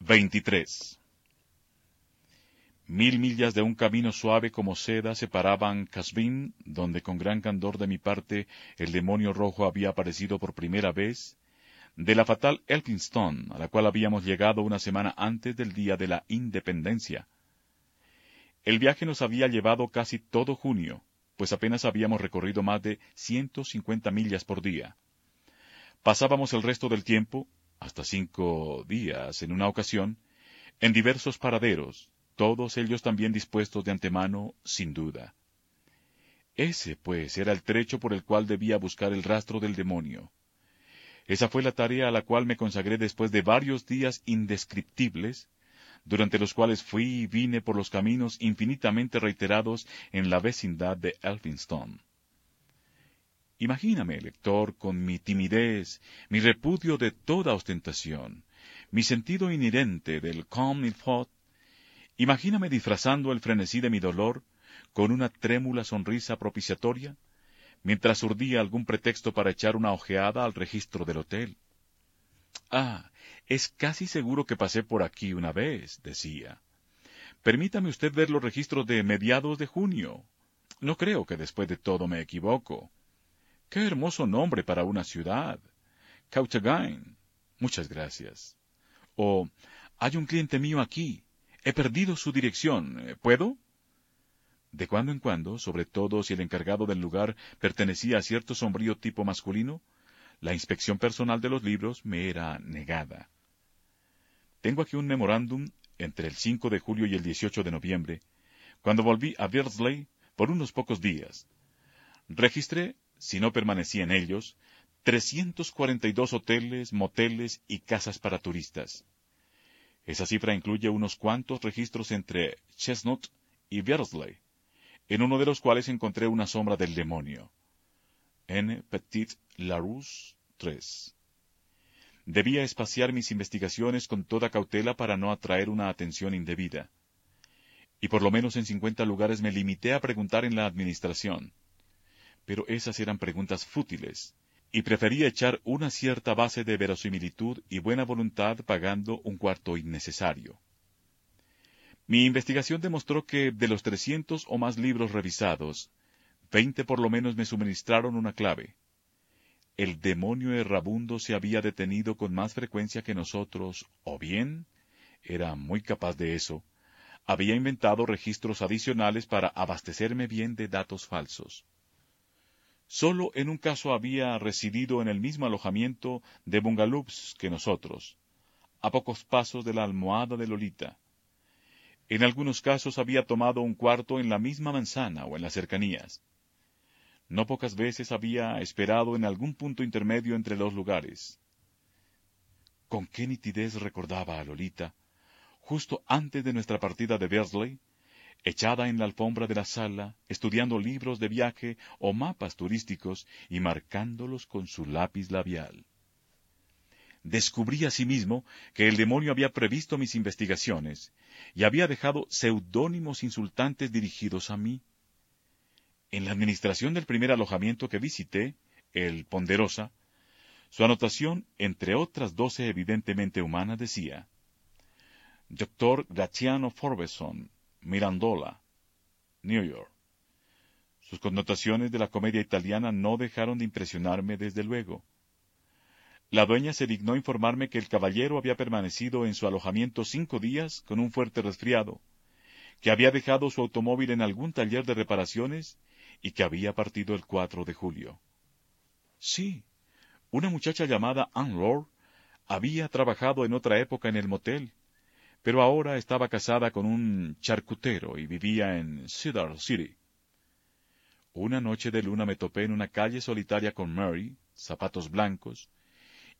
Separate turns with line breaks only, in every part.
23. Mil millas de un camino suave como seda separaban Casbin, donde con gran candor de mi parte el demonio rojo había aparecido por primera vez, de la fatal Elphinstone, a la cual habíamos llegado una semana antes del día de la independencia. El viaje nos había llevado casi todo junio, pues apenas habíamos recorrido más de ciento cincuenta millas por día. Pasábamos el resto del tiempo, hasta cinco días en una ocasión, en diversos paraderos, todos ellos también dispuestos de antemano, sin duda. Ese, pues, era el trecho por el cual debía buscar el rastro del demonio. Esa fue la tarea a la cual me consagré después de varios días indescriptibles, durante los cuales fui y vine por los caminos infinitamente reiterados en la vecindad de Elphinstone. Imagíname, lector, con mi timidez, mi repudio de toda ostentación, mi sentido inherente del comme il faut, imagíname disfrazando el frenesí de mi dolor con una trémula sonrisa propiciatoria, mientras urdía algún pretexto para echar una ojeada al registro del hotel. Ah, es casi seguro que pasé por aquí una vez, decía. Permítame usted ver los registros de mediados de junio. No creo que después de todo me equivoco. Qué hermoso nombre para una ciudad. Cautagain. Muchas gracias. O, hay un cliente mío aquí. He perdido su dirección. ¿Puedo? De cuando en cuando, sobre todo si el encargado del lugar pertenecía a cierto sombrío tipo masculino, la inspección personal de los libros me era negada. Tengo aquí un memorándum entre el 5 de julio y el 18 de noviembre, cuando volví a Beardsley por unos pocos días. Registré si no permanecía en ellos, 342 hoteles, moteles y casas para turistas. Esa cifra incluye unos cuantos registros entre Chestnut y Beardsley, en uno de los cuales encontré una sombra del demonio. N. Petit Larousse 3. Debía espaciar mis investigaciones con toda cautela para no atraer una atención indebida. Y por lo menos en cincuenta lugares me limité a preguntar en la administración pero esas eran preguntas fútiles, y prefería echar una cierta base de verosimilitud y buena voluntad pagando un cuarto innecesario. Mi investigación demostró que de los trescientos o más libros revisados, veinte por lo menos me suministraron una clave. El demonio errabundo se había detenido con más frecuencia que nosotros, o bien, era muy capaz de eso, había inventado registros adicionales para abastecerme bien de datos falsos. Solo en un caso había residido en el mismo alojamiento de bungalows que nosotros, a pocos pasos de la almohada de Lolita. En algunos casos había tomado un cuarto en la misma manzana o en las cercanías. No pocas veces había esperado en algún punto intermedio entre los lugares. Con qué nitidez recordaba a Lolita, justo antes de nuestra partida de Bersley, echada en la alfombra de la sala, estudiando libros de viaje o mapas turísticos y marcándolos con su lápiz labial. Descubrí asimismo que el demonio había previsto mis investigaciones y había dejado seudónimos insultantes dirigidos a mí. En la administración del primer alojamiento que visité, el Ponderosa, su anotación, entre otras doce evidentemente humanas, decía Doctor Graciano Forbeson, Mirandola, New York. Sus connotaciones de la comedia italiana no dejaron de impresionarme desde luego. La dueña se dignó informarme que el caballero había permanecido en su alojamiento cinco días con un fuerte resfriado, que había dejado su automóvil en algún taller de reparaciones y que había partido el 4 de julio. Sí, una muchacha llamada Anne Lord había trabajado en otra época en el motel pero ahora estaba casada con un charcutero y vivía en Cedar City. Una noche de luna me topé en una calle solitaria con Mary, zapatos blancos,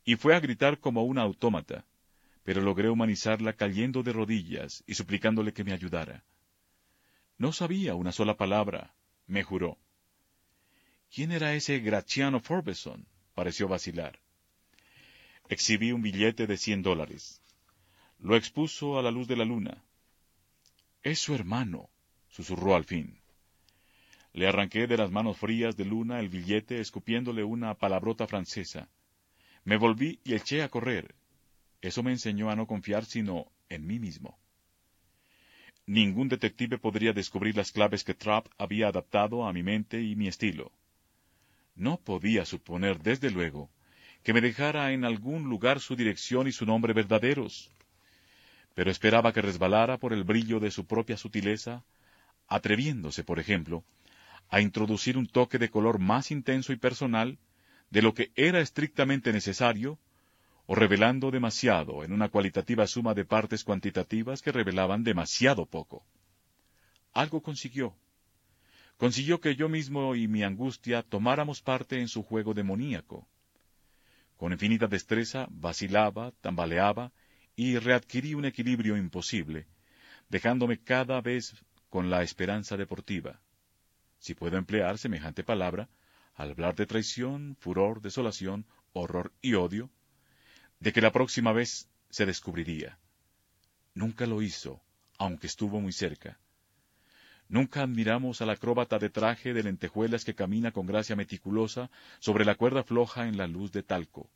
y fue a gritar como una autómata, pero logré humanizarla cayendo de rodillas y suplicándole que me ayudara. No sabía una sola palabra, me juró. ¿Quién era ese Graciano Forbeson? pareció vacilar. Exhibí un billete de cien dólares. Lo expuso a la luz de la luna. Es su hermano, susurró al fin. Le arranqué de las manos frías de Luna el billete escupiéndole una palabrota francesa. Me volví y eché a correr. Eso me enseñó a no confiar sino en mí mismo. Ningún detective podría descubrir las claves que Trapp había adaptado a mi mente y mi estilo. No podía suponer, desde luego, que me dejara en algún lugar su dirección y su nombre verdaderos. Pero esperaba que resbalara por el brillo de su propia sutileza, atreviéndose, por ejemplo, a introducir un toque de color más intenso y personal de lo que era estrictamente necesario, o revelando demasiado en una cualitativa suma de partes cuantitativas que revelaban demasiado poco. Algo consiguió. Consiguió que yo mismo y mi angustia tomáramos parte en su juego demoníaco. Con infinita destreza vacilaba, tambaleaba y readquirí un equilibrio imposible, dejándome cada vez con la esperanza deportiva. Si puedo emplear semejante palabra, al hablar de traición, furor, desolación, horror y odio, de que la próxima vez se descubriría. Nunca lo hizo, aunque estuvo muy cerca. Nunca admiramos al acróbata de traje de lentejuelas que camina con gracia meticulosa sobre la cuerda floja en la luz de talco.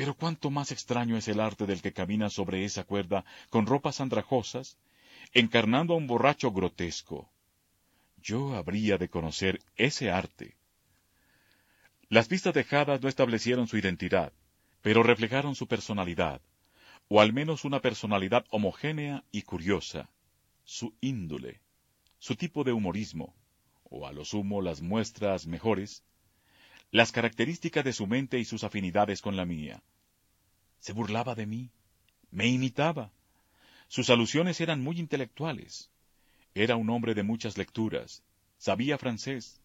Pero cuánto más extraño es el arte del que camina sobre esa cuerda con ropas andrajosas, encarnando a un borracho grotesco. Yo habría de conocer ese arte. Las pistas dejadas no establecieron su identidad, pero reflejaron su personalidad, o al menos una personalidad homogénea y curiosa, su índole, su tipo de humorismo, o a lo sumo las muestras mejores, las características de su mente y sus afinidades con la mía. Se burlaba de mí, me imitaba. Sus alusiones eran muy intelectuales. Era un hombre de muchas lecturas, sabía francés,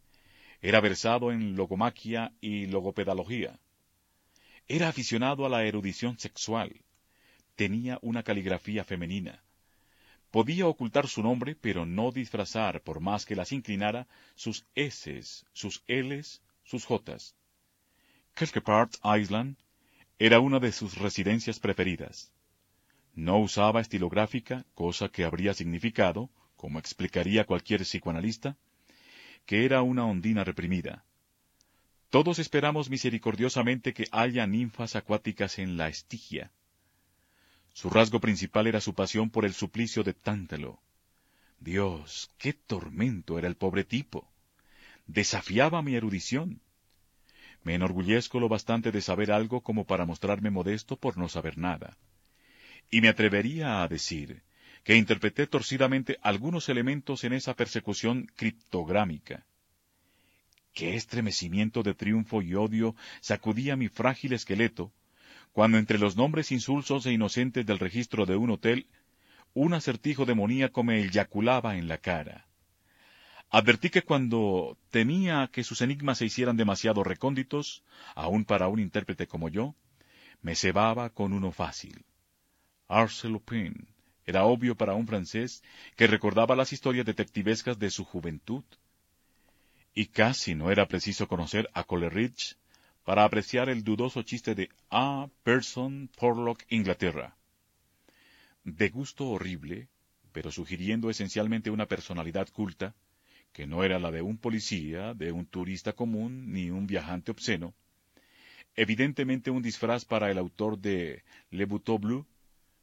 era versado en logomaquia y logopedalogía. Era aficionado a la erudición sexual. Tenía una caligrafía femenina. Podía ocultar su nombre, pero no disfrazar, por más que las inclinara, sus S, sus Ls, sus Js. Kelkepart Island era una de sus residencias preferidas. No usaba estilográfica, cosa que habría significado, como explicaría cualquier psicoanalista, que era una ondina reprimida. Todos esperamos misericordiosamente que haya ninfas acuáticas en la Estigia. Su rasgo principal era su pasión por el suplicio de Tántalo. Dios, qué tormento era el pobre tipo. Desafiaba mi erudición. Me enorgullezco lo bastante de saber algo como para mostrarme modesto por no saber nada. Y me atrevería a decir que interpreté torcidamente algunos elementos en esa persecución criptográmica. Qué estremecimiento de triunfo y odio sacudía mi frágil esqueleto, cuando entre los nombres insulsos e inocentes del registro de un hotel, un acertijo demoníaco me eyaculaba en la cara. Advertí que cuando temía que sus enigmas se hicieran demasiado recónditos, aun para un intérprete como yo, me cebaba con uno fácil. Arsène Lupin era obvio para un francés que recordaba las historias detectivescas de su juventud y casi no era preciso conocer a Coleridge para apreciar el dudoso chiste de A. Person Porlock, Inglaterra. De gusto horrible, pero sugiriendo esencialmente una personalidad culta, que no era la de un policía, de un turista común, ni un viajante obsceno, evidentemente un disfraz para el autor de Le Buteau Bleu,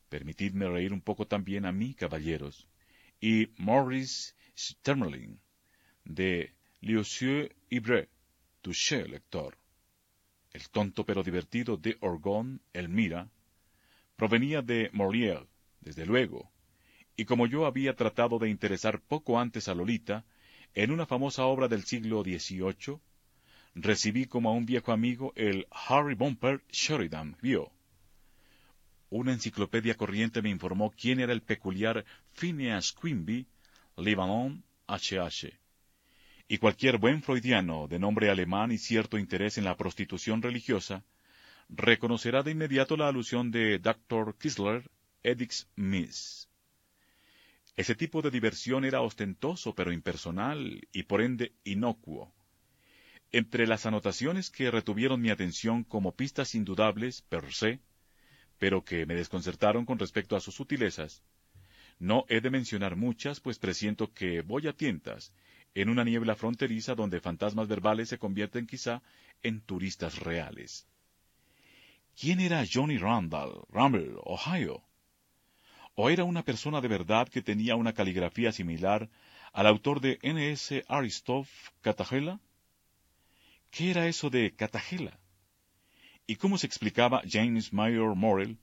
permitidme reír un poco también a mí, caballeros, y Maurice Stermerling, de Liosieux Ibre, touché, lector. El tonto pero divertido de Orgon, Elmira, provenía de Molière, desde luego, y como yo había tratado de interesar poco antes a Lolita, en una famosa obra del siglo XVIII, recibí como a un viejo amigo el Harry Bumper Sheridan vio. Una enciclopedia corriente me informó quién era el peculiar Phineas Quimby, Libanon H.H y cualquier buen freudiano de nombre alemán y cierto interés en la prostitución religiosa, reconocerá de inmediato la alusión de Dr. Kisler, Edix Miss. Ese tipo de diversión era ostentoso pero impersonal y por ende inocuo. Entre las anotaciones que retuvieron mi atención como pistas indudables per se, pero que me desconcertaron con respecto a sus sutilezas, no he de mencionar muchas, pues presiento que voy a tientas en una niebla fronteriza donde fantasmas verbales se convierten quizá en turistas reales. ¿Quién era Johnny Randall, Rumble, Ohio? ¿O era una persona de verdad que tenía una caligrafía similar al autor de N.S. Aristov Catagela? ¿Qué era eso de Catagela? ¿Y cómo se explicaba James Mayor Morel,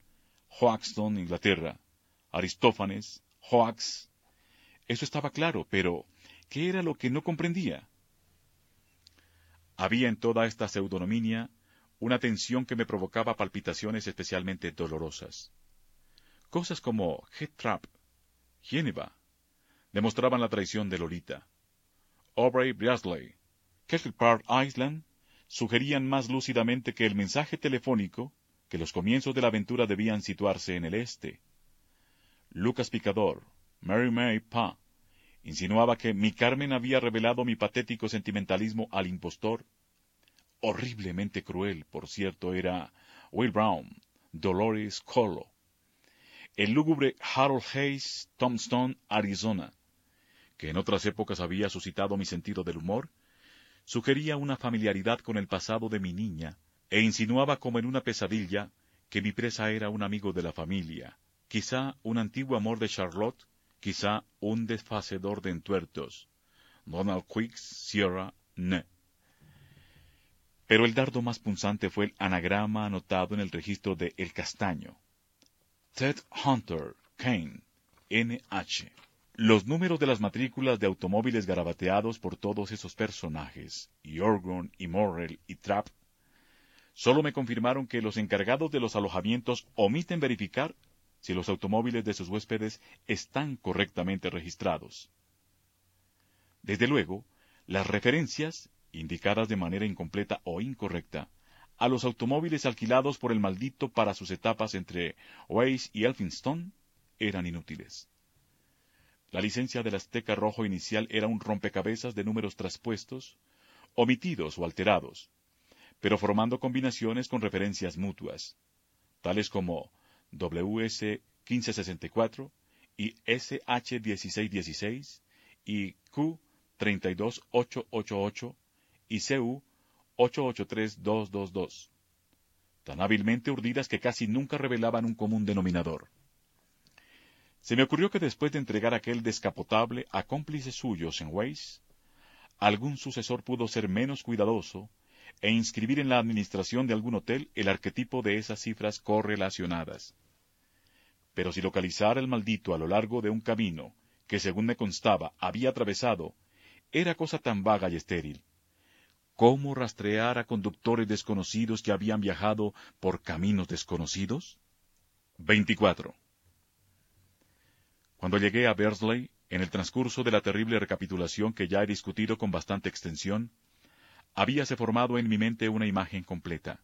Hoaxton, Inglaterra, Aristófanes, Hoax? Eso estaba claro, pero ¿qué era lo que no comprendía? Había en toda esta pseudonominia una tensión que me provocaba palpitaciones especialmente dolorosas. Cosas como Head Trap, Geneva, demostraban la traición de Lolita. Aubrey Breasley, Kettle Park Island, sugerían más lúcidamente que el mensaje telefónico, que los comienzos de la aventura debían situarse en el este. Lucas Picador, Mary May Pa, insinuaba que mi Carmen había revelado mi patético sentimentalismo al impostor horriblemente cruel, por cierto, era Will Brown, Dolores Colo. El lúgubre Harold Hayes, Tombstone, Arizona, que en otras épocas había suscitado mi sentido del humor, sugería una familiaridad con el pasado de mi niña, e insinuaba como en una pesadilla que mi presa era un amigo de la familia, quizá un antiguo amor de Charlotte, quizá un desfacedor de entuertos. Donald Quicks, Sierra, Ne. Pero el dardo más punzante fue el anagrama anotado en el registro de El Castaño. Ted Hunter, Kane, NH. Los números de las matrículas de automóviles garabateados por todos esos personajes, y Orgon, y Morrell, y Trapp, solo me confirmaron que los encargados de los alojamientos omiten verificar si los automóviles de sus huéspedes están correctamente registrados. Desde luego, las referencias indicadas de manera incompleta o incorrecta, a los automóviles alquilados por el maldito para sus etapas entre Weiss y Elphinstone eran inútiles. La licencia del Azteca Rojo inicial era un rompecabezas de números traspuestos, omitidos o alterados, pero formando combinaciones con referencias mutuas, tales como WS 1564 y SH 1616 y Q 32888 y CU 883222, tan hábilmente urdidas que casi nunca revelaban un común denominador. Se me ocurrió que después de entregar aquel descapotable a cómplices suyos en Weiss, algún sucesor pudo ser menos cuidadoso e inscribir en la administración de algún hotel el arquetipo de esas cifras correlacionadas. Pero si localizara el maldito a lo largo de un camino que, según me constaba, había atravesado, era cosa tan vaga y estéril, ¿Cómo rastrear a conductores desconocidos que habían viajado por caminos desconocidos? 24. Cuando llegué a Bersley, en el transcurso de la terrible recapitulación que ya he discutido con bastante extensión, habíase formado en mi mente una imagen completa.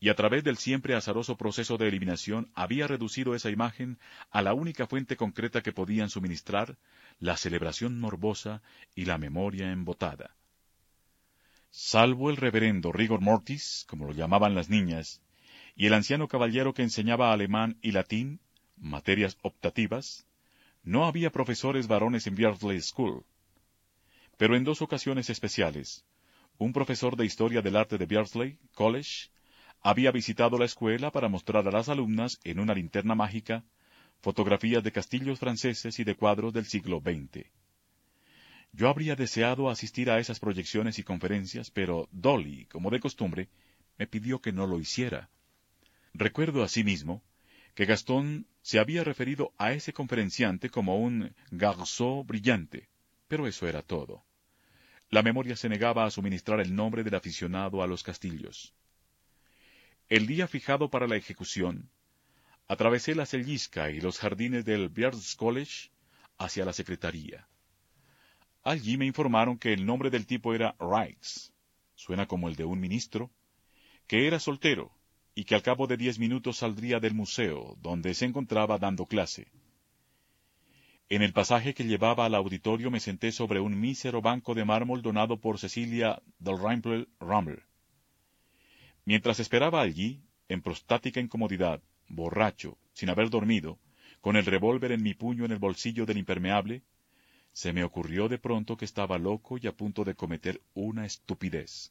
Y a través del siempre azaroso proceso de eliminación había reducido esa imagen a la única fuente concreta que podían suministrar, la celebración morbosa y la memoria embotada. Salvo el reverendo Rigor Mortis, como lo llamaban las niñas, y el anciano caballero que enseñaba alemán y latín, materias optativas, no había profesores varones en Beardsley School. Pero en dos ocasiones especiales, un profesor de historia del arte de Beardsley College había visitado la escuela para mostrar a las alumnas en una linterna mágica fotografías de castillos franceses y de cuadros del siglo XX. Yo habría deseado asistir a esas proyecciones y conferencias, pero Dolly, como de costumbre, me pidió que no lo hiciera. Recuerdo asimismo que Gastón se había referido a ese conferenciante como un garzó brillante, pero eso era todo. La memoria se negaba a suministrar el nombre del aficionado a los castillos. El día fijado para la ejecución, atravesé la Sellisca y los jardines del Beards College hacia la secretaría. Allí me informaron que el nombre del tipo era Rice, suena como el de un ministro, que era soltero y que al cabo de diez minutos saldría del museo, donde se encontraba dando clase. En el pasaje que llevaba al auditorio me senté sobre un mísero banco de mármol donado por Cecilia del Rimpel Rumble. Mientras esperaba allí, en prostática incomodidad, borracho, sin haber dormido, con el revólver en mi puño en el bolsillo del impermeable, se me ocurrió de pronto que estaba loco y a punto de cometer una estupidez.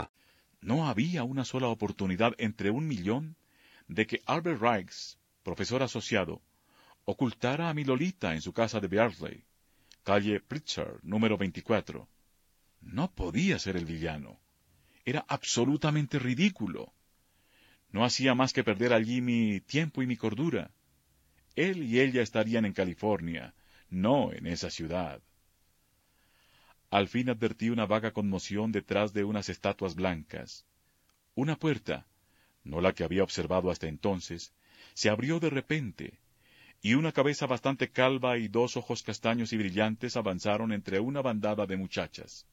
No había una sola oportunidad entre un millón de que Albert Reichs, profesor asociado, ocultara a mi Lolita en su casa de Beardsley, calle Pritchard, número 24. No podía ser el villano. Era absolutamente ridículo. No hacía más que perder allí mi tiempo y mi cordura. Él y ella estarían en California, no en esa ciudad. Al fin advertí una vaga conmoción detrás de unas estatuas blancas. Una puerta, no la que había observado hasta entonces, se abrió de repente, y una cabeza bastante calva y dos ojos castaños y brillantes avanzaron entre una bandada de muchachas.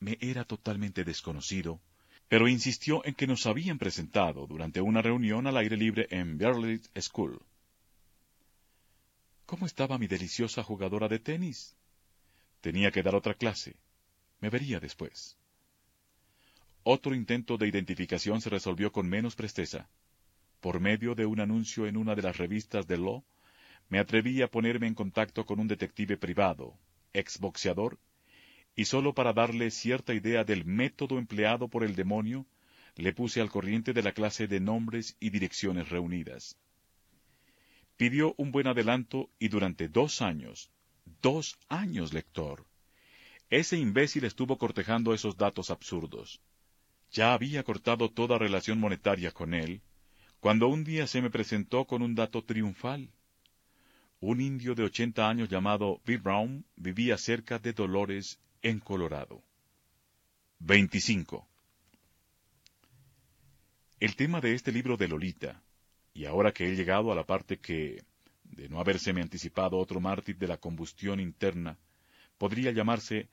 Me era totalmente desconocido, pero insistió en que nos habían presentado durante una reunión al aire libre en Berlitz School. ¿Cómo estaba mi deliciosa jugadora de tenis? Tenía que dar otra clase. Me vería después. Otro intento de identificación se resolvió con menos presteza. Por medio de un anuncio en una de las revistas de Law, me atreví a ponerme en contacto con un detective privado, exboxeador, y solo para darle cierta idea del método empleado por el demonio, le puse al corriente de la clase de nombres y direcciones reunidas. Pidió un buen adelanto y durante dos años Dos años, lector. Ese imbécil estuvo cortejando esos datos absurdos. Ya había cortado toda relación monetaria con él, cuando un día se me presentó con un dato triunfal. Un indio de ochenta años llamado V. Brown vivía cerca de Dolores, en Colorado. 25. El tema de este libro de Lolita, y ahora que he llegado a la parte que, de no habérseme anticipado otro mártir de la combustión interna, podría llamarse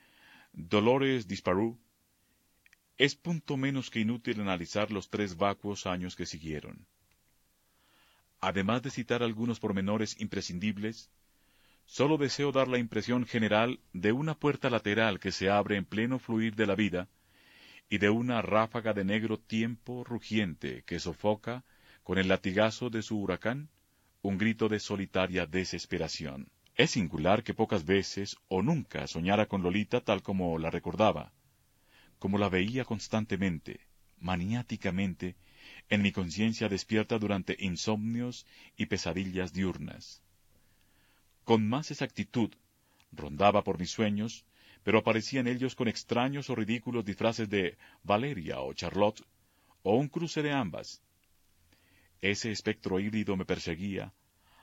Dolores Disparú, es punto menos que inútil analizar los tres vacuos años que siguieron. Además de citar algunos pormenores imprescindibles, sólo deseo dar la impresión general de una puerta lateral que se abre en pleno fluir de la vida y de una ráfaga de negro tiempo rugiente que sofoca, con el latigazo de su huracán, un grito de solitaria desesperación. Es singular que pocas veces o nunca soñara con Lolita tal como la recordaba, como la veía constantemente, maniáticamente, en mi conciencia despierta durante insomnios y pesadillas diurnas. Con más exactitud, rondaba por mis sueños, pero aparecía en ellos con extraños o ridículos disfraces de Valeria o Charlotte, o un cruce de ambas, ese espectro híbrido me perseguía,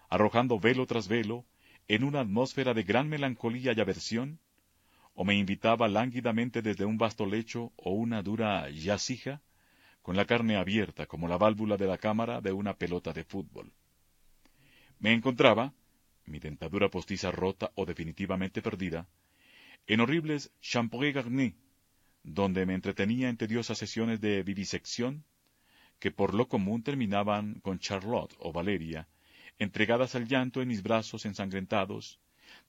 arrojando velo tras velo, en una atmósfera de gran melancolía y aversión, o me invitaba lánguidamente desde un vasto lecho o una dura yacija, con la carne abierta como la válvula de la cámara de una pelota de fútbol. Me encontraba, mi dentadura postiza rota o definitivamente perdida, en horribles champoux garnis, donde me entretenía en tediosas sesiones de vivisección que por lo común terminaban con Charlotte o Valeria, entregadas al llanto en mis brazos ensangrentados,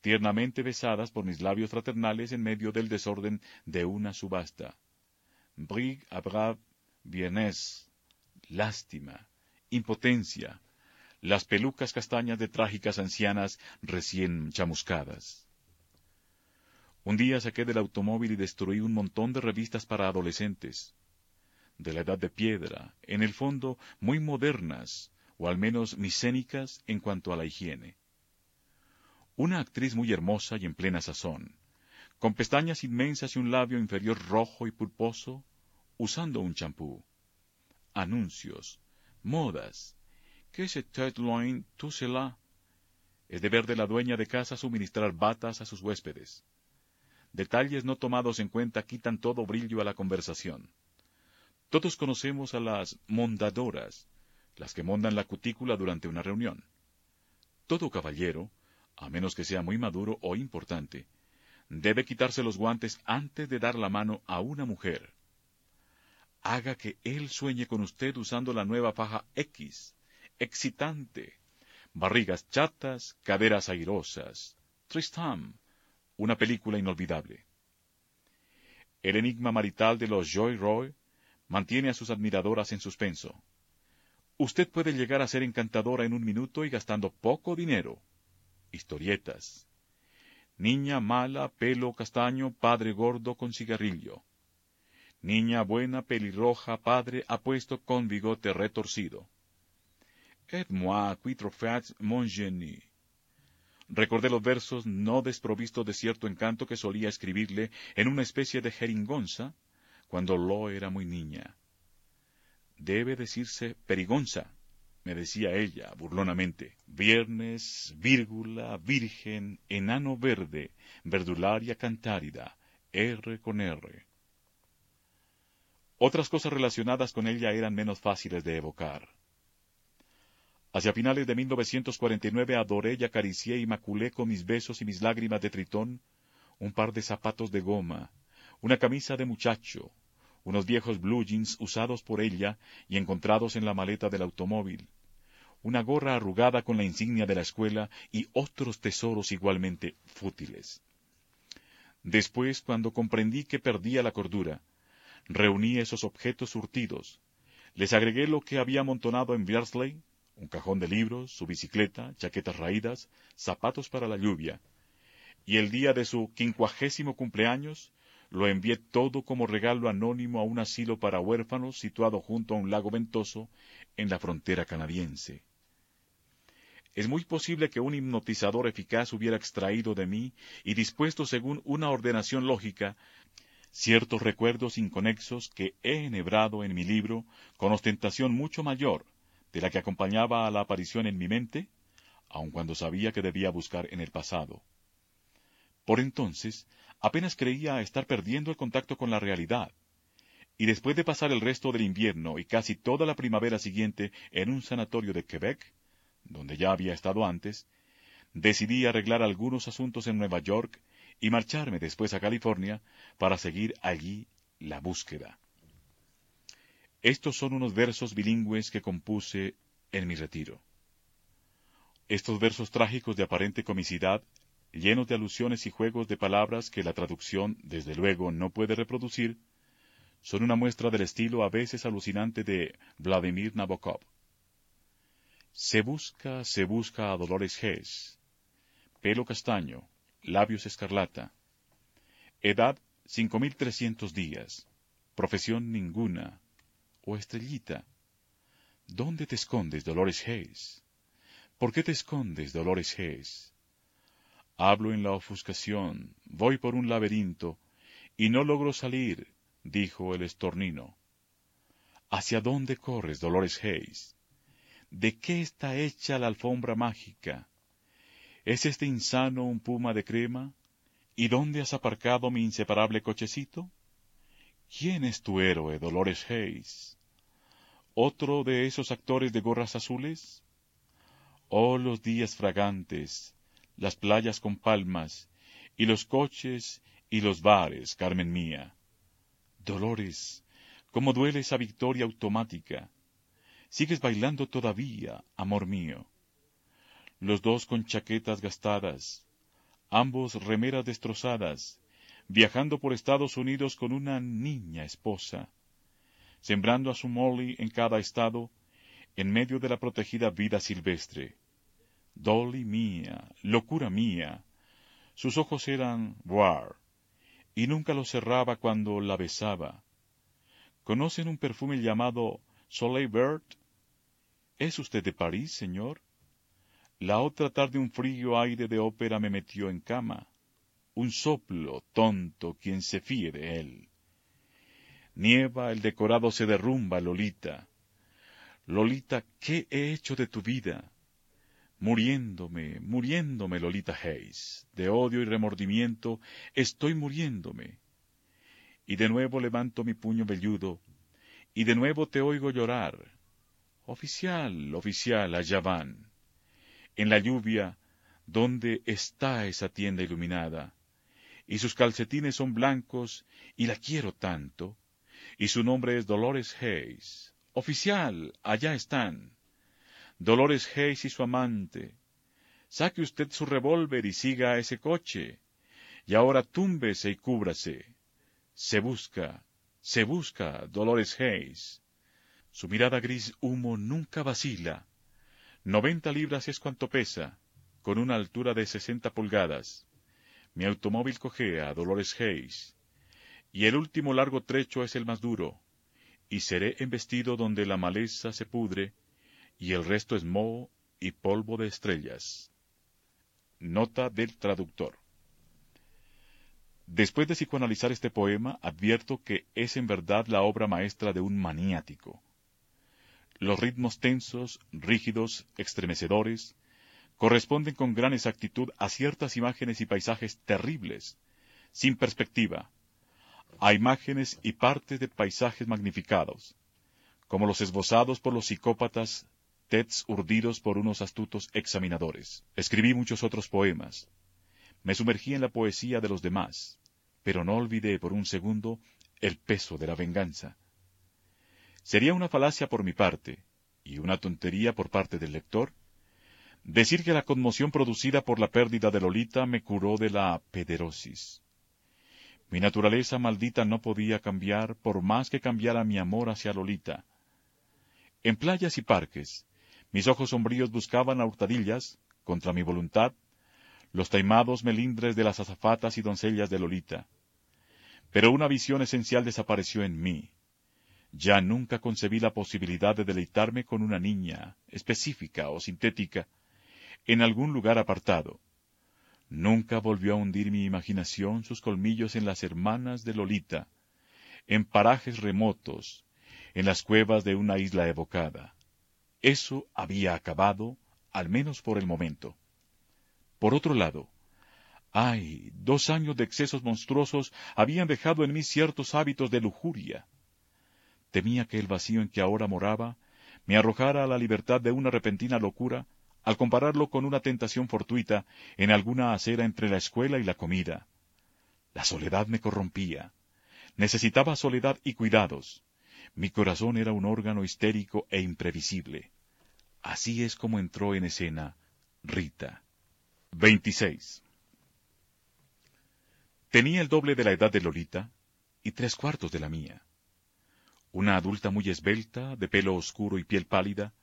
tiernamente besadas por mis labios fraternales en medio del desorden de una subasta. Brig à brave bienes, lástima, impotencia, las pelucas castañas de trágicas ancianas recién chamuscadas. Un día saqué del automóvil y destruí un montón de revistas para adolescentes de la edad de piedra, en el fondo muy modernas, o al menos micénicas en cuanto a la higiene. Una actriz muy hermosa y en plena sazón, con pestañas inmensas y un labio inferior rojo y pulposo, usando un champú. anuncios, modas. ¿Qué se loin tout cela? Es deber de la dueña de casa suministrar batas a sus huéspedes. Detalles no tomados en cuenta quitan todo brillo a la conversación. Todos conocemos a las mondadoras, las que mondan la cutícula durante una reunión. Todo caballero, a menos que sea muy maduro o importante, debe quitarse los guantes antes de dar la mano a una mujer. Haga que él sueñe con usted usando la nueva faja X, excitante, barrigas chatas, caderas airosas. Tristam, una película inolvidable. El enigma marital de los Joy Roy mantiene a sus admiradoras en suspenso. Usted puede llegar a ser encantadora en un minuto y gastando poco dinero. Historietas. Niña mala, pelo castaño, padre gordo con cigarrillo. Niña buena, pelirroja, padre apuesto con bigote retorcido. Et moi qui mon génie. Recordé los versos no desprovistos de cierto encanto que solía escribirle en una especie de jeringonza cuando Lo era muy niña. Debe decirse perigonza, me decía ella burlonamente. Viernes, vírgula, virgen, enano verde, verdularia cantárida, R con R. Otras cosas relacionadas con ella eran menos fáciles de evocar. Hacia finales de 1949 adoré y acaricié y maculé con mis besos y mis lágrimas de tritón un par de zapatos de goma, una camisa de muchacho, unos viejos blue jeans usados por ella y encontrados en la maleta del automóvil, una gorra arrugada con la insignia de la escuela y otros tesoros igualmente fútiles. Después, cuando comprendí que perdía la cordura, reuní esos objetos surtidos, les agregué lo que había amontonado en Beardsley, un cajón de libros, su bicicleta, chaquetas raídas, zapatos para la lluvia, y el día de su quincuagésimo cumpleaños lo envié todo como regalo anónimo a un asilo para huérfanos situado junto a un lago ventoso en la frontera canadiense. Es muy posible que un hipnotizador eficaz hubiera extraído de mí y dispuesto según una ordenación lógica ciertos recuerdos inconexos que he enhebrado en mi libro con ostentación mucho mayor de la que acompañaba a la aparición en mi mente, aun cuando sabía que debía buscar en el pasado. Por entonces apenas creía estar perdiendo el contacto con la realidad. Y después de pasar el resto del invierno y casi toda la primavera siguiente en un sanatorio de Quebec, donde ya había estado antes, decidí arreglar algunos asuntos en Nueva York y marcharme después a California para seguir allí la búsqueda. Estos son unos versos bilingües que compuse en mi retiro. Estos versos trágicos de aparente comicidad llenos de alusiones y juegos de palabras que la traducción, desde luego, no puede reproducir, son una muestra del estilo a veces alucinante de Vladimir Nabokov. Se busca, se busca a Dolores Hess. Pelo castaño, labios escarlata. Edad cinco mil trescientos días. Profesión ninguna. O estrellita. ¿Dónde te escondes, Dolores Hayes? ¿Por qué te escondes, Dolores Hayes? Hablo en la ofuscación, voy por un laberinto, y no logro salir, dijo el estornino. ¿Hacia dónde corres, Dolores Hayes? ¿De qué está hecha la alfombra mágica? ¿Es este insano un puma de crema? ¿Y dónde has aparcado mi inseparable cochecito? ¿Quién es tu héroe, Dolores Hayes? ¿Otro de esos actores de gorras azules? Oh, los días fragantes, las playas con palmas, y los coches y los bares, Carmen mía. Dolores, cómo duele esa victoria automática. Sigues bailando todavía, amor mío. Los dos con chaquetas gastadas, ambos remeras destrozadas, viajando por Estados Unidos con una niña esposa, sembrando a su Molly en cada estado, en medio de la protegida vida silvestre. Dolly mía, locura mía. Sus ojos eran war, y nunca los cerraba cuando la besaba. ¿Conocen un perfume llamado Soleil Vert? ¿Es usted de París, señor? La otra tarde un frío aire de ópera me metió en cama. Un soplo, tonto, quien se fíe de él. Nieva, el decorado se derrumba, Lolita. Lolita, ¿qué he hecho de tu vida? Muriéndome, muriéndome, Lolita Hayes. De odio y remordimiento estoy muriéndome. Y de nuevo levanto mi puño velludo, y de nuevo te oigo llorar. Oficial, oficial, allá van. En la lluvia, ¿dónde está esa tienda iluminada? Y sus calcetines son blancos, y la quiero tanto. Y su nombre es Dolores Hayes. Oficial, allá están. Dolores Hayes y su amante. Saque usted su revólver y siga a ese coche. Y ahora túmbese y cúbrase. Se busca, se busca Dolores Hayes. Su mirada gris humo nunca vacila. Noventa libras es cuanto pesa, con una altura de sesenta pulgadas. Mi automóvil cojea, Dolores Hayes. Y el último largo trecho es el más duro. Y seré embestido donde la maleza se pudre y el resto es moho y polvo de estrellas. Nota del traductor. Después de psicoanalizar este poema, advierto que es en verdad la obra maestra de un maniático. Los ritmos tensos, rígidos, estremecedores, corresponden con gran exactitud a ciertas imágenes y paisajes terribles, sin perspectiva, a imágenes y partes de paisajes magnificados, como los esbozados por los psicópatas urdidos por unos astutos examinadores. Escribí muchos otros poemas. Me sumergí en la poesía de los demás, pero no olvidé por un segundo el peso de la venganza. Sería una falacia por mi parte, y una tontería por parte del lector, decir que la conmoción producida por la pérdida de Lolita me curó de la pederosis. Mi naturaleza maldita no podía cambiar por más que cambiara mi amor hacia Lolita. En playas y parques, mis ojos sombríos buscaban a hurtadillas, contra mi voluntad, los taimados melindres de las azafatas y doncellas de Lolita. Pero una visión esencial desapareció en mí. Ya nunca concebí la posibilidad de deleitarme con una niña, específica o sintética, en algún lugar apartado. Nunca volvió a hundir mi imaginación sus colmillos en las hermanas de Lolita, en parajes remotos, en las cuevas de una isla evocada. Eso había acabado, al menos por el momento. Por otro lado, ay, dos años de excesos monstruosos habían dejado en mí ciertos hábitos de lujuria. Temía que el vacío en que ahora moraba me arrojara a la libertad de una repentina locura al compararlo con una tentación fortuita en alguna acera entre la escuela y la comida. La soledad me corrompía. Necesitaba soledad y cuidados. Mi corazón era un órgano histérico e imprevisible. Así es como entró en escena Rita. 26. Tenía el doble de la edad de Lolita y tres cuartos de la mía. Una adulta muy esbelta, de pelo oscuro y piel pálida,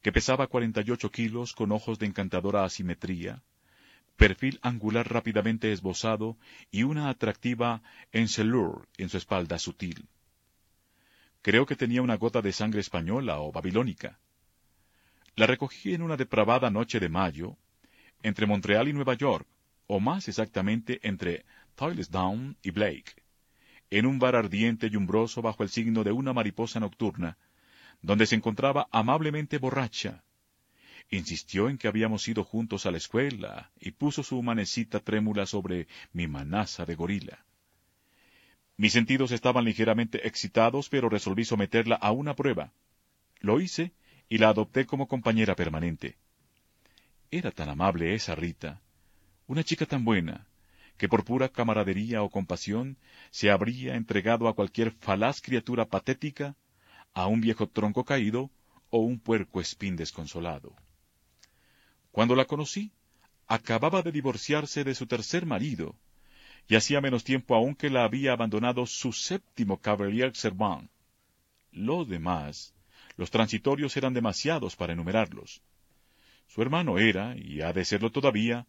que pesaba cuarenta y ocho kilos con ojos de encantadora asimetría, perfil angular rápidamente esbozado y una atractiva encelure en su espalda sutil. Creo que tenía una gota de sangre española o babilónica. La recogí en una depravada noche de mayo, entre Montreal y Nueva York, o más exactamente entre Down y Blake, en un bar ardiente y umbroso bajo el signo de una mariposa nocturna, donde se encontraba amablemente borracha. Insistió en que habíamos ido juntos a la escuela y puso su manecita trémula sobre mi manaza de gorila. Mis sentidos estaban ligeramente excitados, pero resolví someterla a una prueba. Lo hice y la adopté como compañera permanente. Era tan amable esa Rita, una chica tan buena, que por pura camaradería o compasión se habría entregado a cualquier falaz criatura patética, a un viejo tronco caído o un puerco espín desconsolado. Cuando la conocí, acababa de divorciarse de su tercer marido, y hacía menos tiempo aún que la había abandonado su séptimo Cavalier Servant. Lo demás, los transitorios eran demasiados para enumerarlos. Su hermano era, y ha de serlo todavía,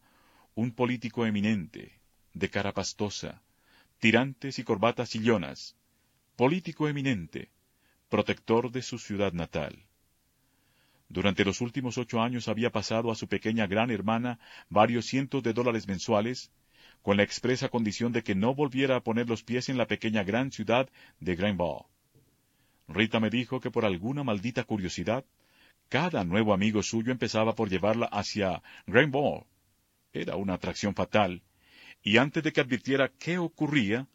un político eminente, de cara pastosa, tirantes y corbatas sillonas, político eminente, protector de su ciudad natal. Durante los últimos ocho años había pasado a su pequeña gran hermana varios cientos de dólares mensuales, con la expresa condición de que no volviera a poner los pies en la pequeña gran ciudad de Greenville. Rita me dijo que por alguna maldita curiosidad, cada nuevo amigo suyo empezaba por llevarla hacia Rainbow. Era una atracción fatal, y antes de que advirtiera qué ocurría,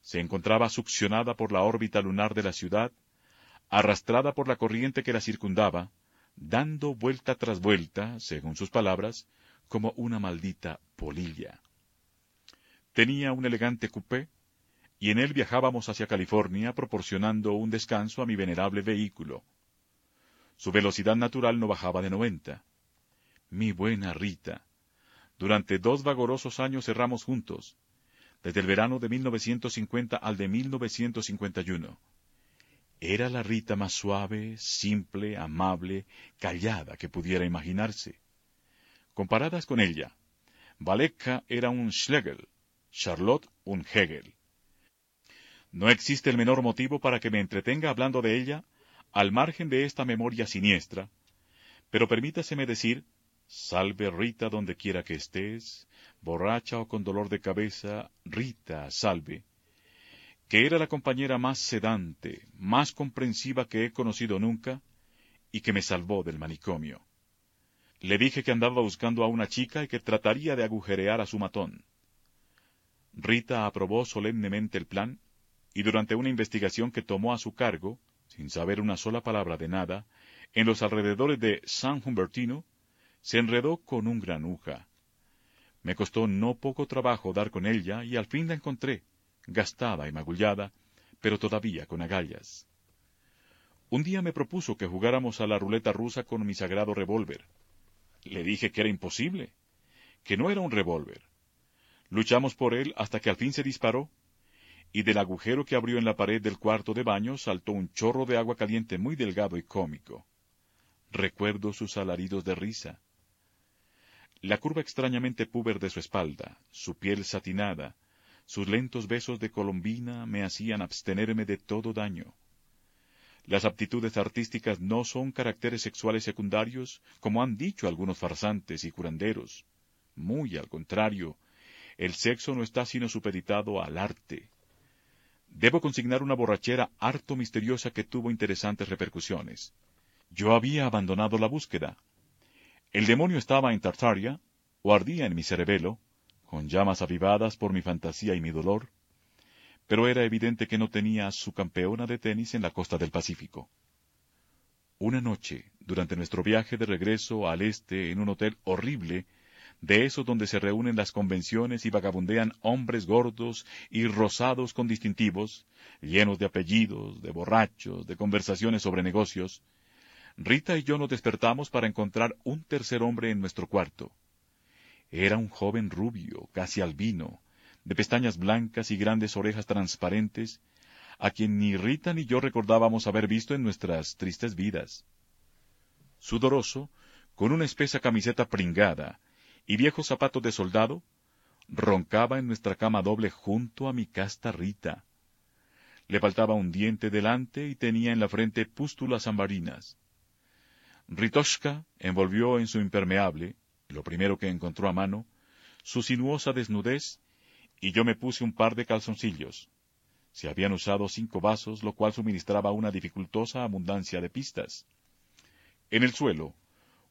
se encontraba succionada por la órbita lunar de la ciudad, arrastrada por la corriente que la circundaba, dando vuelta tras vuelta, según sus palabras, como una maldita polilla. Tenía un elegante coupé, y en él viajábamos hacia California proporcionando un descanso a mi venerable vehículo. Su velocidad natural no bajaba de noventa. Mi buena Rita. Durante dos vagorosos años cerramos juntos, desde el verano de 1950 al de 1951. Era la Rita más suave, simple, amable, callada que pudiera imaginarse. Comparadas con ella, Valeka era un Schlegel, Charlotte un Hegel. No existe el menor motivo para que me entretenga hablando de ella, al margen de esta memoria siniestra, pero permítaseme decir, salve Rita donde quiera que estés, borracha o con dolor de cabeza, Rita, salve, que era la compañera más sedante, más comprensiva que he conocido nunca, y que me salvó del manicomio. Le dije que andaba buscando a una chica y que trataría de agujerear a su matón. Rita aprobó solemnemente el plan, y durante una investigación que tomó a su cargo, sin saber una sola palabra de nada, en los alrededores de San Humbertino, se enredó con un granuja. Me costó no poco trabajo dar con ella y al fin la encontré, gastada y magullada, pero todavía con agallas. Un día me propuso que jugáramos a la ruleta rusa con mi sagrado revólver. Le dije que era imposible, que no era un revólver. Luchamos por él hasta que al fin se disparó y del agujero que abrió en la pared del cuarto de baño saltó un chorro de agua caliente muy delgado y cómico. Recuerdo sus alaridos de risa. La curva extrañamente púber de su espalda, su piel satinada, sus lentos besos de colombina me hacían abstenerme de todo daño. Las aptitudes artísticas no son caracteres sexuales secundarios, como han dicho algunos farsantes y curanderos. Muy al contrario, el sexo no está sino supeditado al arte, Debo consignar una borrachera harto misteriosa que tuvo interesantes repercusiones. Yo había abandonado la búsqueda. El demonio estaba en Tartaria, o ardía en mi cerebelo, con llamas avivadas por mi fantasía y mi dolor, pero era evidente que no tenía su campeona de tenis en la costa del Pacífico. Una noche, durante nuestro viaje de regreso al este en un hotel horrible, de esos donde se reúnen las convenciones y vagabundean hombres gordos y rosados con distintivos, llenos de apellidos, de borrachos, de conversaciones sobre negocios, Rita y yo nos despertamos para encontrar un tercer hombre en nuestro cuarto. Era un joven rubio, casi albino, de pestañas blancas y grandes orejas transparentes, a quien ni Rita ni yo recordábamos haber visto en nuestras tristes vidas. Sudoroso, con una espesa camiseta pringada, y viejos zapatos de soldado, roncaba en nuestra cama doble junto a mi casta Rita. Le faltaba un diente delante y tenía en la frente pústulas ambarinas. Ritoshka envolvió en su impermeable, lo primero que encontró a mano, su sinuosa desnudez, y yo me puse un par de calzoncillos. Se habían usado cinco vasos, lo cual suministraba una dificultosa abundancia de pistas. En el suelo,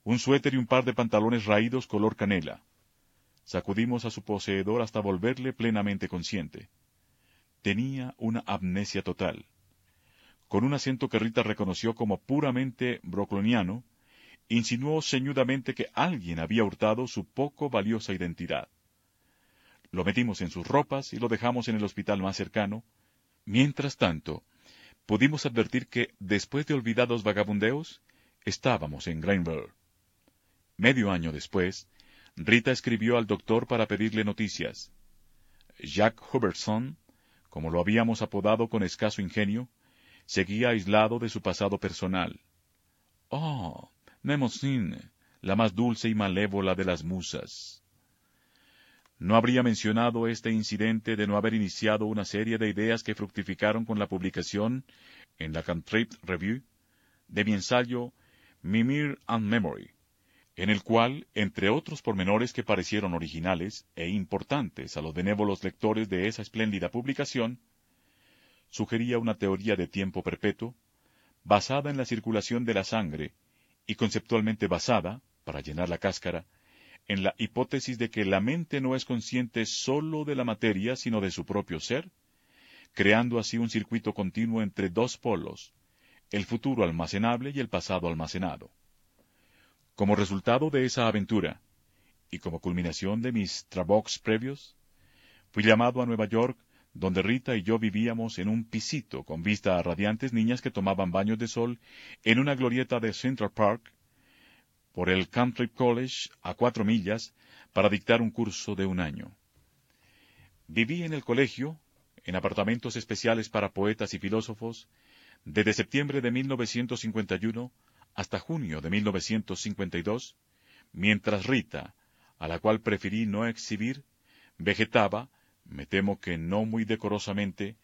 un suéter y un par de pantalones raídos color canela. Sacudimos a su poseedor hasta volverle plenamente consciente. Tenía una amnesia total. Con un acento que Rita reconoció como puramente brocloniano, insinuó ceñudamente que alguien había hurtado su poco valiosa identidad. Lo metimos en sus ropas y lo dejamos en el hospital más cercano. Mientras tanto, pudimos advertir que, después de olvidados vagabundeos, estábamos en Greenville. Medio año después, Rita escribió al doctor para pedirle noticias. Jack Hubertson, como lo habíamos apodado con escaso ingenio, seguía aislado de su pasado personal. Oh, Mnemosyne, la más dulce y malévola de las musas. No habría mencionado este incidente de no haber iniciado una serie de ideas que fructificaron con la publicación, en la Cantrip Review, de mi ensayo Mimir and Memory, en el cual, entre otros pormenores que parecieron originales e importantes a los benévolos lectores de esa espléndida publicación, sugería una teoría de tiempo perpetuo, basada en la circulación de la sangre y conceptualmente basada, para llenar la cáscara, en la hipótesis de que la mente no es consciente sólo de la materia, sino de su propio ser, creando así un circuito continuo entre dos polos, el futuro almacenable y el pasado almacenado. Como resultado de esa aventura, y como culminación de mis trabox previos, fui llamado a Nueva York, donde Rita y yo vivíamos en un pisito con vista a radiantes niñas que tomaban baños de sol en una glorieta de Central Park, por el Country College a cuatro millas, para dictar un curso de un año. Viví en el colegio, en apartamentos especiales para poetas y filósofos, desde septiembre de 1951 hasta junio de 1952, mientras Rita, a la cual preferí no exhibir, vegetaba, me temo que no muy decorosamente,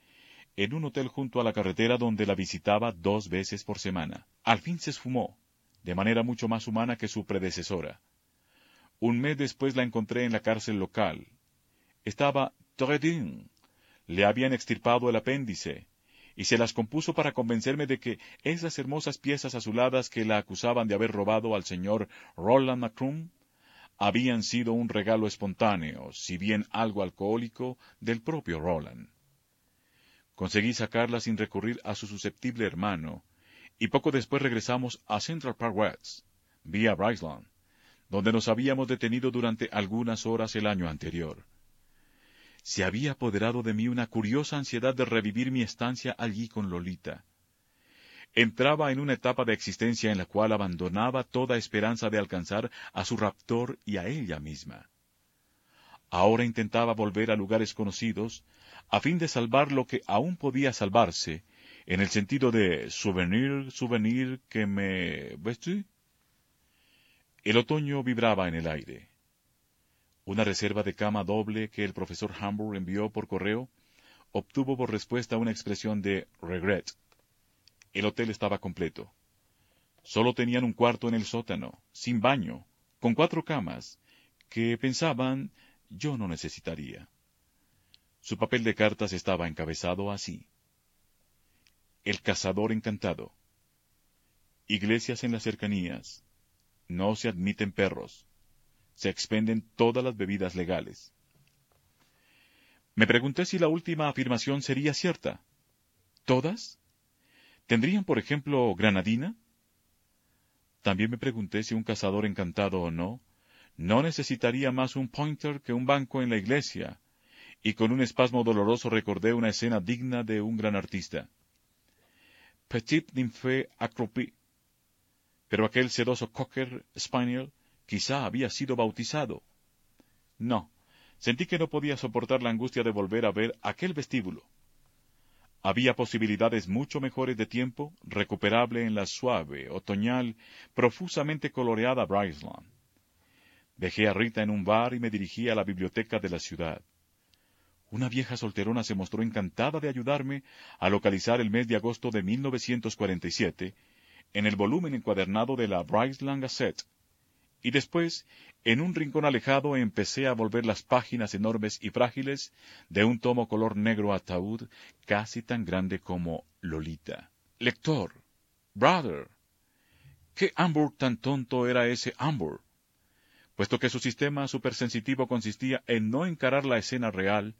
en un hotel junto a la carretera donde la visitaba dos veces por semana. Al fin se esfumó, de manera mucho más humana que su predecesora. Un mes después la encontré en la cárcel local. Estaba bien. Le habían extirpado el apéndice, y se las compuso para convencerme de que esas hermosas piezas azuladas que la acusaban de haber robado al señor Roland Macrum habían sido un regalo espontáneo, si bien algo alcohólico, del propio Roland. Conseguí sacarla sin recurrir a su susceptible hermano, y poco después regresamos a Central Park West, vía Bryceland, donde nos habíamos detenido durante algunas horas el año anterior se había apoderado de mí una curiosa ansiedad de revivir mi estancia allí con Lolita. Entraba en una etapa de existencia en la cual abandonaba toda esperanza de alcanzar a su raptor y a ella misma. Ahora intentaba volver a lugares conocidos, a fin de salvar lo que aún podía salvarse, en el sentido de souvenir, souvenir que me... ¿Ves El otoño vibraba en el aire. Una reserva de cama doble que el profesor Hamburg envió por correo obtuvo por respuesta una expresión de regret. El hotel estaba completo. Solo tenían un cuarto en el sótano, sin baño, con cuatro camas, que pensaban yo no necesitaría. Su papel de cartas estaba encabezado así. El cazador encantado. Iglesias en las cercanías. No se admiten perros se expenden todas las bebidas legales. Me pregunté si la última afirmación sería cierta. ¿Todas? ¿Tendrían, por ejemplo, granadina? También me pregunté si un cazador encantado o no, no necesitaría más un pointer que un banco en la iglesia, y con un espasmo doloroso recordé una escena digna de un gran artista. Petit nymphe accroupi. Pero aquel sedoso cocker spaniel Quizá había sido bautizado. No, sentí que no podía soportar la angustia de volver a ver aquel vestíbulo. Había posibilidades mucho mejores de tiempo, recuperable en la suave, otoñal, profusamente coloreada Bryceland. Dejé a Rita en un bar y me dirigí a la biblioteca de la ciudad. Una vieja solterona se mostró encantada de ayudarme a localizar el mes de agosto de 1947 en el volumen encuadernado de la Bryceland Gazette, y después, en un rincón alejado, empecé a volver las páginas enormes y frágiles de un tomo color negro ataúd casi tan grande como Lolita. Lector, brother, ¿qué Hamburg tan tonto era ese Hamburg? Puesto que su sistema supersensitivo consistía en no encarar la escena real,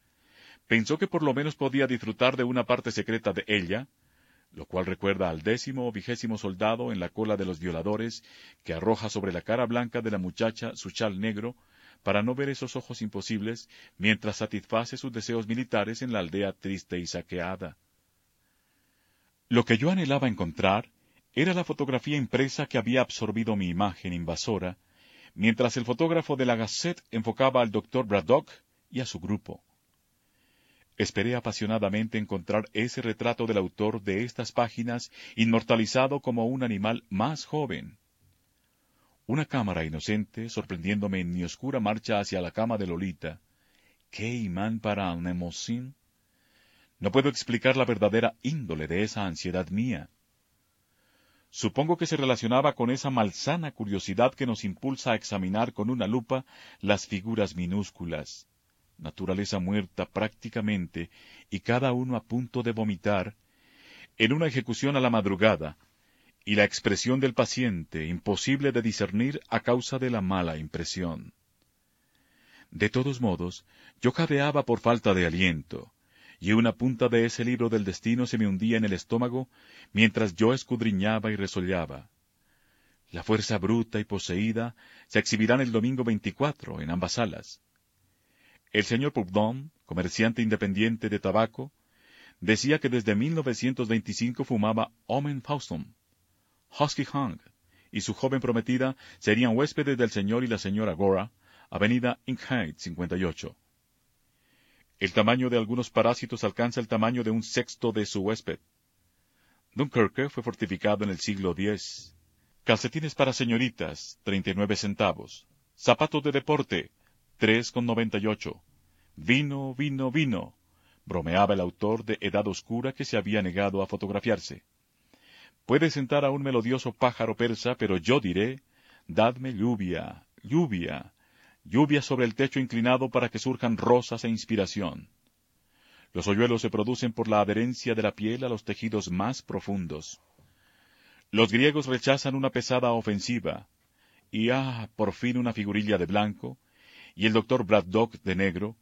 pensó que por lo menos podía disfrutar de una parte secreta de ella, lo cual recuerda al décimo o vigésimo soldado en la cola de los violadores que arroja sobre la cara blanca de la muchacha su chal negro para no ver esos ojos imposibles mientras satisface sus deseos militares en la aldea triste y saqueada. Lo que yo anhelaba encontrar era la fotografía impresa que había absorbido mi imagen invasora, mientras el fotógrafo de la Gazette enfocaba al doctor Braddock y a su grupo. Esperé apasionadamente encontrar ese retrato del autor de estas páginas inmortalizado como un animal más joven. Una cámara inocente, sorprendiéndome en mi oscura marcha hacia la cama de Lolita. ¿Qué imán para un? No puedo explicar la verdadera índole de esa ansiedad mía. Supongo que se relacionaba con esa malsana curiosidad que nos impulsa a examinar con una lupa las figuras minúsculas naturaleza muerta prácticamente y cada uno a punto de vomitar, en una ejecución a la madrugada, y la expresión del paciente imposible de discernir a causa de la mala impresión. De todos modos, yo jadeaba por falta de aliento, y una punta de ese libro del destino se me hundía en el estómago mientras yo escudriñaba y resollaba. La fuerza bruta y poseída se exhibirán el domingo 24 en ambas salas. El señor Proudhon, comerciante independiente de tabaco, decía que desde 1925 fumaba Omen Faustum. Husky Hung y su joven prometida serían huéspedes del señor y la señora Gora, avenida Inkhait 58. El tamaño de algunos parásitos alcanza el tamaño de un sexto de su huésped. Dunkerque fue fortificado en el siglo X. Calcetines para señoritas, 39 centavos. Zapatos de deporte, 3,98. Vino, vino, vino, bromeaba el autor de Edad Oscura que se había negado a fotografiarse. Puede sentar a un melodioso pájaro persa, pero yo diré, dadme lluvia, lluvia, lluvia sobre el techo inclinado para que surjan rosas e inspiración. Los hoyuelos se producen por la adherencia de la piel a los tejidos más profundos. Los griegos rechazan una pesada ofensiva, y ah, por fin una figurilla de blanco, y el doctor Braddock de negro,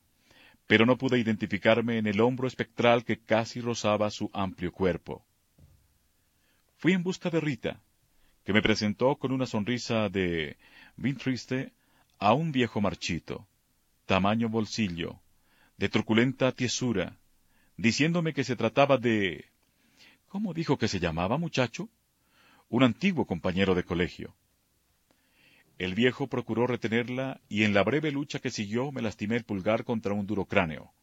pero no pude identificarme en el hombro espectral que casi rozaba su amplio cuerpo. Fui en busca de Rita, que me presentó con una sonrisa de bien triste a un viejo marchito, tamaño bolsillo, de truculenta tiesura, diciéndome que se trataba de... ¿Cómo dijo que se llamaba, muchacho? Un antiguo compañero de colegio. El viejo procuró retenerla y en la breve lucha que siguió me lastimé el pulgar contra un duro cráneo.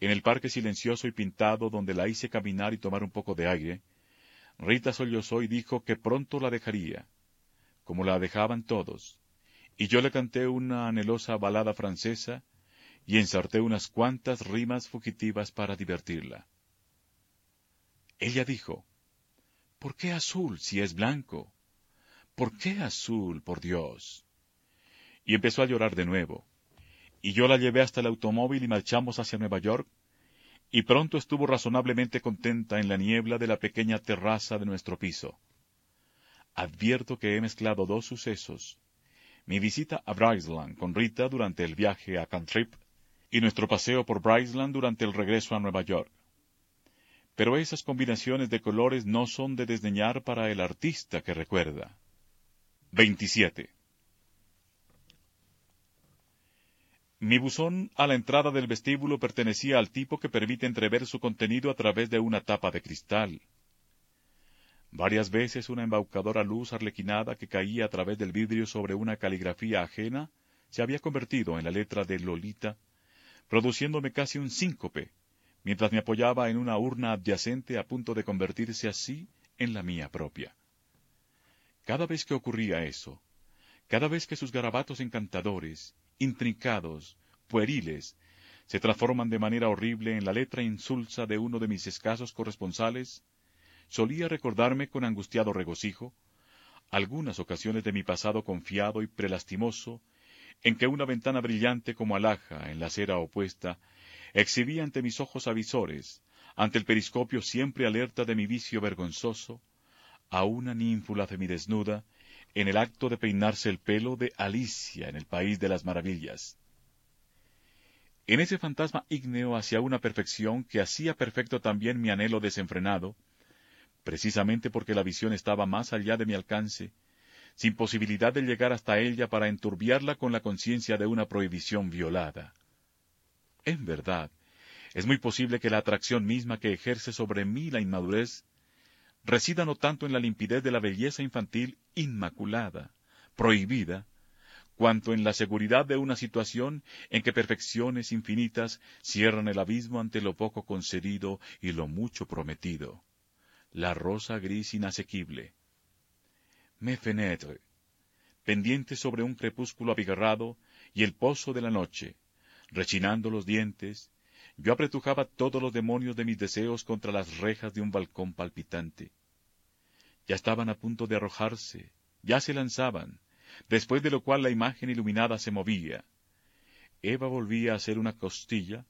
En el parque silencioso y pintado donde la hice caminar y tomar un poco de aire, Rita sollozó y dijo que pronto la dejaría, como la dejaban todos, y yo le canté una anhelosa balada francesa y ensarté unas cuantas rimas fugitivas para divertirla. Ella dijo, ¿Por qué azul si es blanco? ¿Por qué azul, por Dios? Y empezó a llorar de nuevo. Y yo la llevé hasta el automóvil y marchamos hacia Nueva York, y pronto estuvo razonablemente contenta en la niebla de la pequeña terraza de nuestro piso. Advierto que he mezclado dos sucesos, mi visita a Bryceland con Rita durante el viaje a Cantrip y nuestro paseo por Bryceland durante el regreso a Nueva York. Pero esas combinaciones de colores no son de desdeñar para el artista que recuerda. 27. Mi buzón a la entrada del vestíbulo pertenecía al tipo que permite entrever su contenido a través de una tapa de cristal. Varias veces una embaucadora luz arlequinada que caía a través del vidrio sobre una caligrafía ajena se había convertido en la letra de Lolita, produciéndome casi un síncope, mientras me apoyaba en una urna adyacente a punto de convertirse así en la mía propia. Cada vez que ocurría eso, cada vez que sus garabatos encantadores, intrincados, pueriles, se transforman de manera horrible en la letra insulsa de uno de mis escasos corresponsales, solía recordarme con angustiado regocijo algunas ocasiones de mi pasado confiado y prelastimoso, en que una ventana brillante como alhaja en la acera opuesta exhibía ante mis ojos avisores, ante el periscopio siempre alerta de mi vicio vergonzoso, a una ninfula semidesnuda en el acto de peinarse el pelo de Alicia en el País de las Maravillas. En ese fantasma ígneo hacia una perfección que hacía perfecto también mi anhelo desenfrenado, precisamente porque la visión estaba más allá de mi alcance, sin posibilidad de llegar hasta ella para enturbiarla con la conciencia de una prohibición violada. En verdad, es muy posible que la atracción misma que ejerce sobre mí la inmadurez resida no tanto en la limpidez de la belleza infantil inmaculada, prohibida, cuanto en la seguridad de una situación en que perfecciones infinitas cierran el abismo ante lo poco concedido y lo mucho prometido la rosa gris inasequible. Me fenetre, pendiente sobre un crepúsculo abigarrado y el pozo de la noche, rechinando los dientes, yo apretujaba todos los demonios de mis deseos contra las rejas de un balcón palpitante. Ya estaban a punto de arrojarse, ya se lanzaban, después de lo cual la imagen iluminada se movía. Eva volvía a ser una costilla,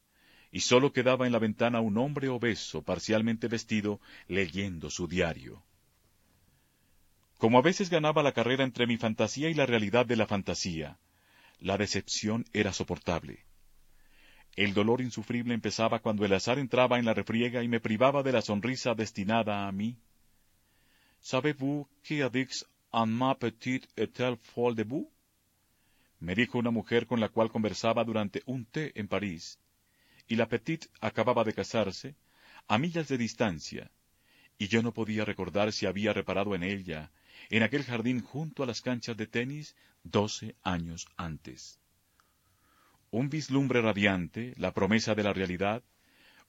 y sólo quedaba en la ventana un hombre obeso, parcialmente vestido, leyendo su diario. Como a veces ganaba la carrera entre mi fantasía y la realidad de la fantasía, la decepción era soportable. El dolor insufrible empezaba cuando el azar entraba en la refriega y me privaba de la sonrisa destinada a mí. ¿Savez-vous qui adix en ma petite est-elle folle de vous? Me dijo una mujer con la cual conversaba durante un té en París, y la petite acababa de casarse, a millas de distancia, y yo no podía recordar si había reparado en ella, en aquel jardín junto a las canchas de tenis, doce años antes. Un vislumbre radiante, la promesa de la realidad,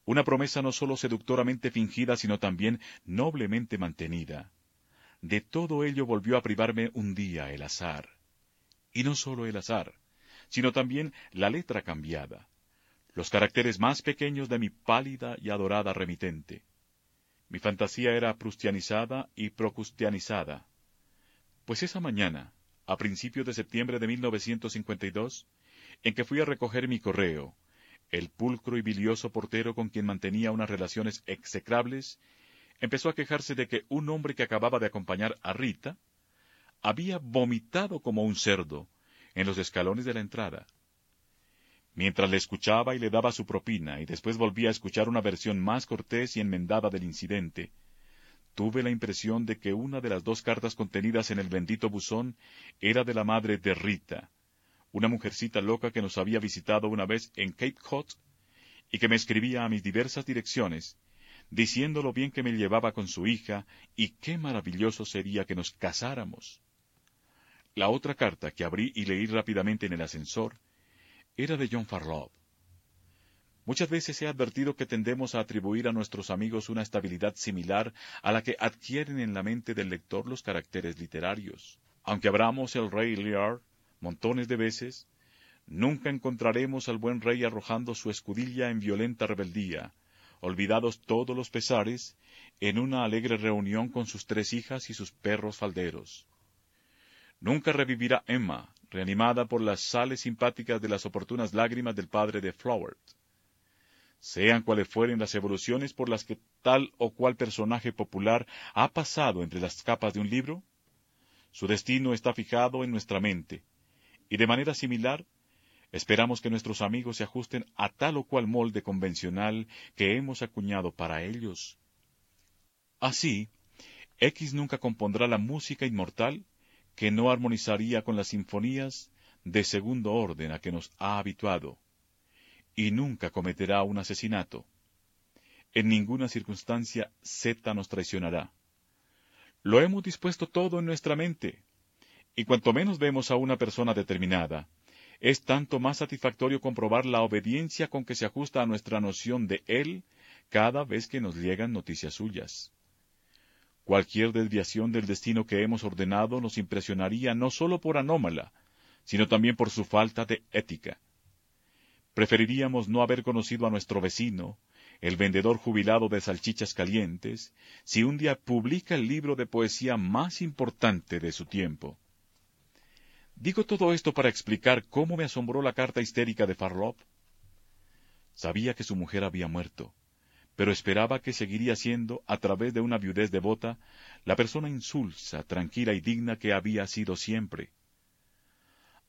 una promesa no sólo seductoramente fingida, sino también noblemente mantenida. De todo ello volvió a privarme un día el azar. Y no sólo el azar, sino también la letra cambiada, los caracteres más pequeños de mi pálida y adorada remitente. Mi fantasía era prustianizada y procustianizada. Pues esa mañana, a principios de septiembre de 1952, en que fui a recoger mi correo, el pulcro y bilioso portero con quien mantenía unas relaciones execrables, empezó a quejarse de que un hombre que acababa de acompañar a Rita había vomitado como un cerdo en los escalones de la entrada. Mientras le escuchaba y le daba su propina, y después volvía a escuchar una versión más cortés y enmendada del incidente, tuve la impresión de que una de las dos cartas contenidas en el bendito buzón era de la madre de Rita, una mujercita loca que nos había visitado una vez en Cape Cod y que me escribía a mis diversas direcciones, diciendo lo bien que me llevaba con su hija y qué maravilloso sería que nos casáramos. La otra carta que abrí y leí rápidamente en el ascensor era de John Farlow. Muchas veces he advertido que tendemos a atribuir a nuestros amigos una estabilidad similar a la que adquieren en la mente del lector los caracteres literarios. Aunque abramos el Rey Lear montones de veces, nunca encontraremos al buen rey arrojando su escudilla en violenta rebeldía, olvidados todos los pesares, en una alegre reunión con sus tres hijas y sus perros falderos. Nunca revivirá Emma, reanimada por las sales simpáticas de las oportunas lágrimas del padre de Flowert. Sean cuales fueren las evoluciones por las que tal o cual personaje popular ha pasado entre las capas de un libro, su destino está fijado en nuestra mente, y de manera similar, esperamos que nuestros amigos se ajusten a tal o cual molde convencional que hemos acuñado para ellos. Así, X nunca compondrá la música inmortal que no armonizaría con las sinfonías de segundo orden a que nos ha habituado, y nunca cometerá un asesinato. En ninguna circunstancia Z nos traicionará. Lo hemos dispuesto todo en nuestra mente, y cuanto menos vemos a una persona determinada, es tanto más satisfactorio comprobar la obediencia con que se ajusta a nuestra noción de él cada vez que nos llegan noticias suyas. Cualquier desviación del destino que hemos ordenado nos impresionaría no sólo por anómala, sino también por su falta de ética. Preferiríamos no haber conocido a nuestro vecino, el vendedor jubilado de salchichas calientes, si un día publica el libro de poesía más importante de su tiempo. Digo todo esto para explicar cómo me asombró la carta histérica de Farlop. Sabía que su mujer había muerto, pero esperaba que seguiría siendo, a través de una viudez devota, la persona insulsa, tranquila y digna que había sido siempre.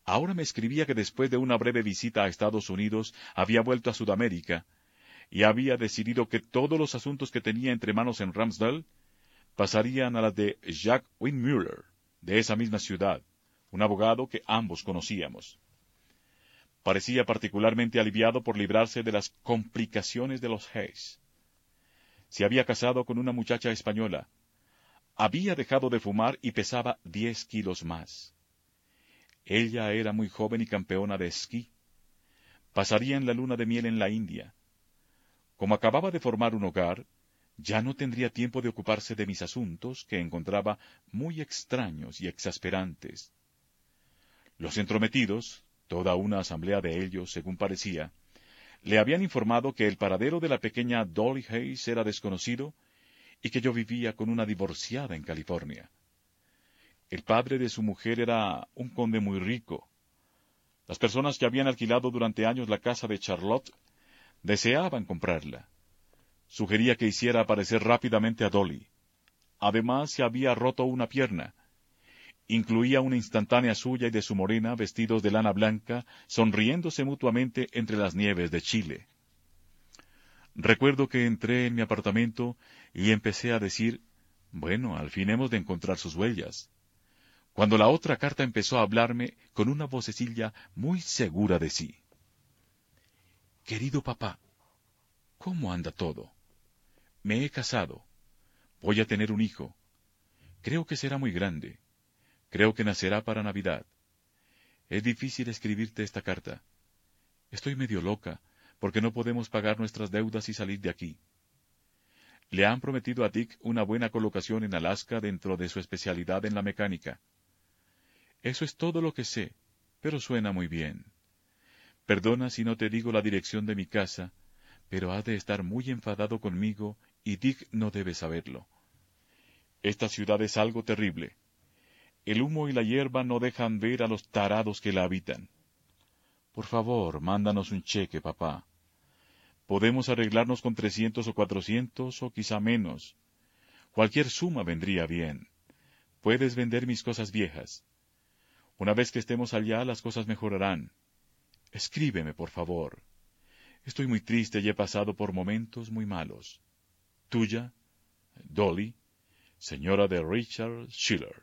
Ahora me escribía que después de una breve visita a Estados Unidos había vuelto a Sudamérica y había decidido que todos los asuntos que tenía entre manos en Ramsdale pasarían a las de Jacques Windmüller, de esa misma ciudad, un abogado que ambos conocíamos. Parecía particularmente aliviado por librarse de las complicaciones de los Hayes se había casado con una muchacha española. Había dejado de fumar y pesaba diez kilos más. Ella era muy joven y campeona de esquí. Pasarían la luna de miel en la India. Como acababa de formar un hogar, ya no tendría tiempo de ocuparse de mis asuntos, que encontraba muy extraños y exasperantes. Los entrometidos, toda una asamblea de ellos, según parecía, le habían informado que el paradero de la pequeña Dolly Hayes era desconocido y que yo vivía con una divorciada en California. El padre de su mujer era un conde muy rico. Las personas que habían alquilado durante años la casa de Charlotte deseaban comprarla. Sugería que hiciera aparecer rápidamente a Dolly. Además, se había roto una pierna, incluía una instantánea suya y de su morena, vestidos de lana blanca, sonriéndose mutuamente entre las nieves de Chile. Recuerdo que entré en mi apartamento y empecé a decir, bueno, al fin hemos de encontrar sus huellas. Cuando la otra carta empezó a hablarme con una vocecilla muy segura de sí. Querido papá, ¿cómo anda todo? Me he casado. Voy a tener un hijo. Creo que será muy grande. Creo que nacerá para Navidad. Es difícil escribirte esta carta. Estoy medio loca, porque no podemos pagar nuestras deudas y salir de aquí. Le han prometido a Dick una buena colocación en Alaska dentro de su especialidad en la mecánica. Eso es todo lo que sé, pero suena muy bien. Perdona si no te digo la dirección de mi casa, pero ha de estar muy enfadado conmigo y Dick no debe saberlo. Esta ciudad es algo terrible. El humo y la hierba no dejan ver a los tarados que la habitan. Por favor, mándanos un cheque, papá. Podemos arreglarnos con trescientos o cuatrocientos, o quizá menos. Cualquier suma vendría bien. Puedes vender mis cosas viejas. Una vez que estemos allá, las cosas mejorarán. Escríbeme, por favor. Estoy muy triste y he pasado por momentos muy malos. Tuya, Dolly, señora de Richard Schiller.